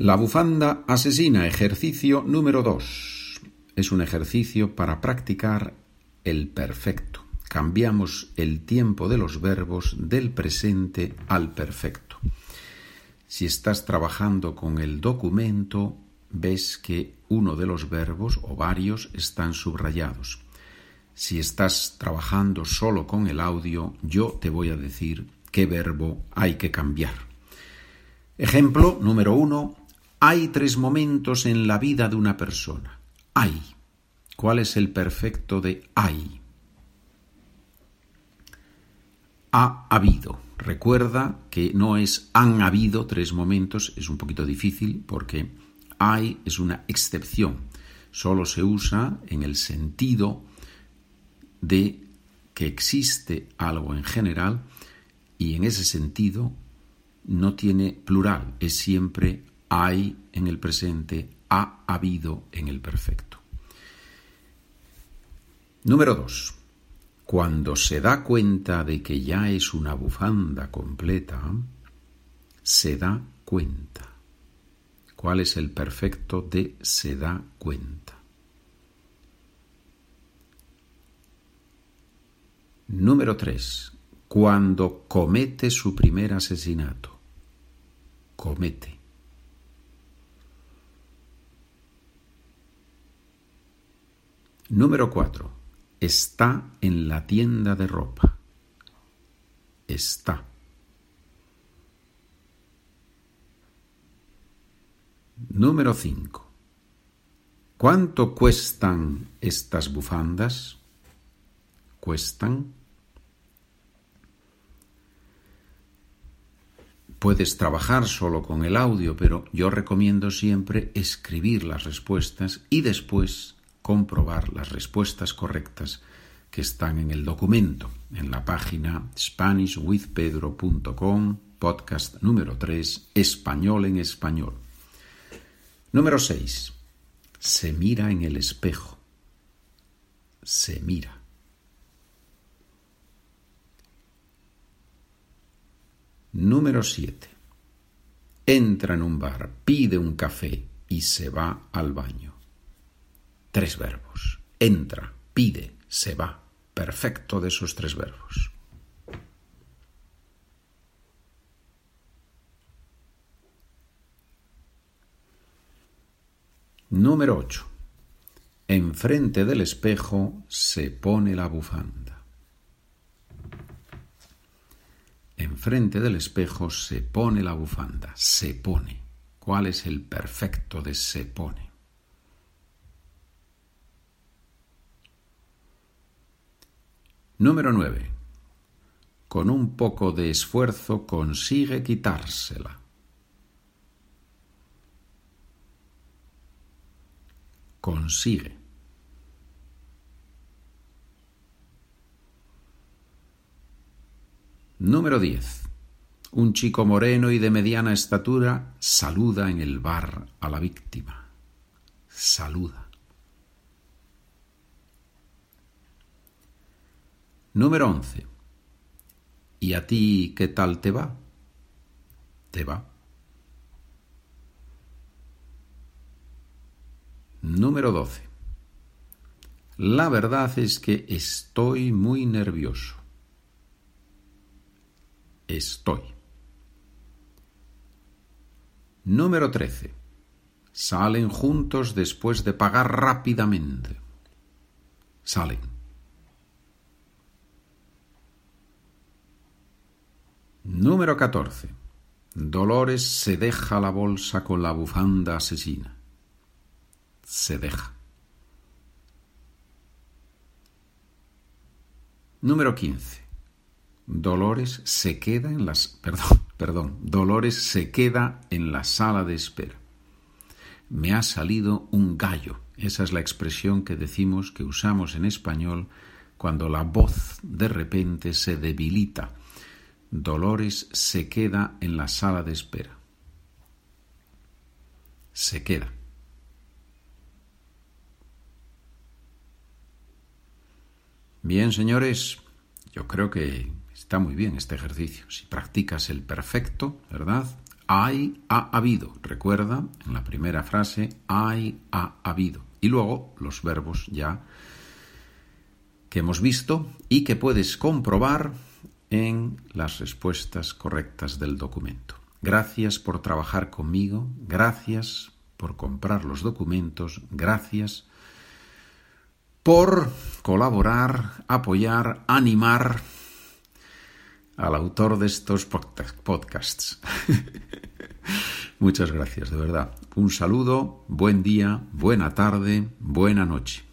La bufanda asesina, ejercicio número 2. Es un ejercicio para practicar el perfecto. Cambiamos el tiempo de los verbos del presente al perfecto. Si estás trabajando con el documento, ves que uno de los verbos o varios están subrayados. Si estás trabajando solo con el audio, yo te voy a decir qué verbo hay que cambiar. Ejemplo número uno. Hay tres momentos en la vida de una persona. Hay. ¿Cuál es el perfecto de hay? Ha habido. Recuerda que no es han habido tres momentos, es un poquito difícil porque hay es una excepción. Solo se usa en el sentido de que existe algo en general y en ese sentido no tiene plural, es siempre hay en el presente, ha habido en el perfecto. Número 2. Cuando se da cuenta de que ya es una bufanda completa, se da cuenta. ¿Cuál es el perfecto de se da cuenta? Número 3. Cuando comete su primer asesinato. Comete. Número 4. Está en la tienda de ropa. Está. Número 5. ¿Cuánto cuestan estas bufandas? ¿Cuestan? Puedes trabajar solo con el audio, pero yo recomiendo siempre escribir las respuestas y después comprobar las respuestas correctas que están en el documento, en la página SpanishWithPedro.com, podcast número 3, Español en Español. Número 6. Se mira en el espejo. Se mira. Número 7. Entra en un bar, pide un café y se va al baño. Tres verbos. Entra, pide, se va. Perfecto de esos tres verbos. Número 8. Enfrente del espejo se pone la bufanda. Enfrente del espejo se pone la bufanda. Se pone. ¿Cuál es el perfecto de se pone? Número 9. Con un poco de esfuerzo consigue quitársela. Consigue. Número 10. Un chico moreno y de mediana estatura saluda en el bar a la víctima. Saluda. Número 11. ¿Y a ti qué tal te va? ¿Te va? Número 12. La verdad es que estoy muy nervioso. Estoy. Número 13. Salen juntos después de pagar rápidamente. Salen. Número 14. Dolores se deja la bolsa con la bufanda asesina. Se deja. Número 15. Dolores se queda en las perdón, perdón, Dolores se queda en la sala de espera. Me ha salido un gallo. Esa es la expresión que decimos que usamos en español cuando la voz de repente se debilita Dolores se queda en la sala de espera. Se queda. Bien, señores, yo creo que está muy bien este ejercicio. Si practicas el perfecto, ¿verdad? hay, ha habido. Recuerda, en la primera frase, hay, ha habido. Y luego los verbos ya que hemos visto y que puedes comprobar en las respuestas correctas del documento. Gracias por trabajar conmigo, gracias por comprar los documentos, gracias por colaborar, apoyar, animar al autor de estos podcasts. Muchas gracias, de verdad. Un saludo, buen día, buena tarde, buena noche.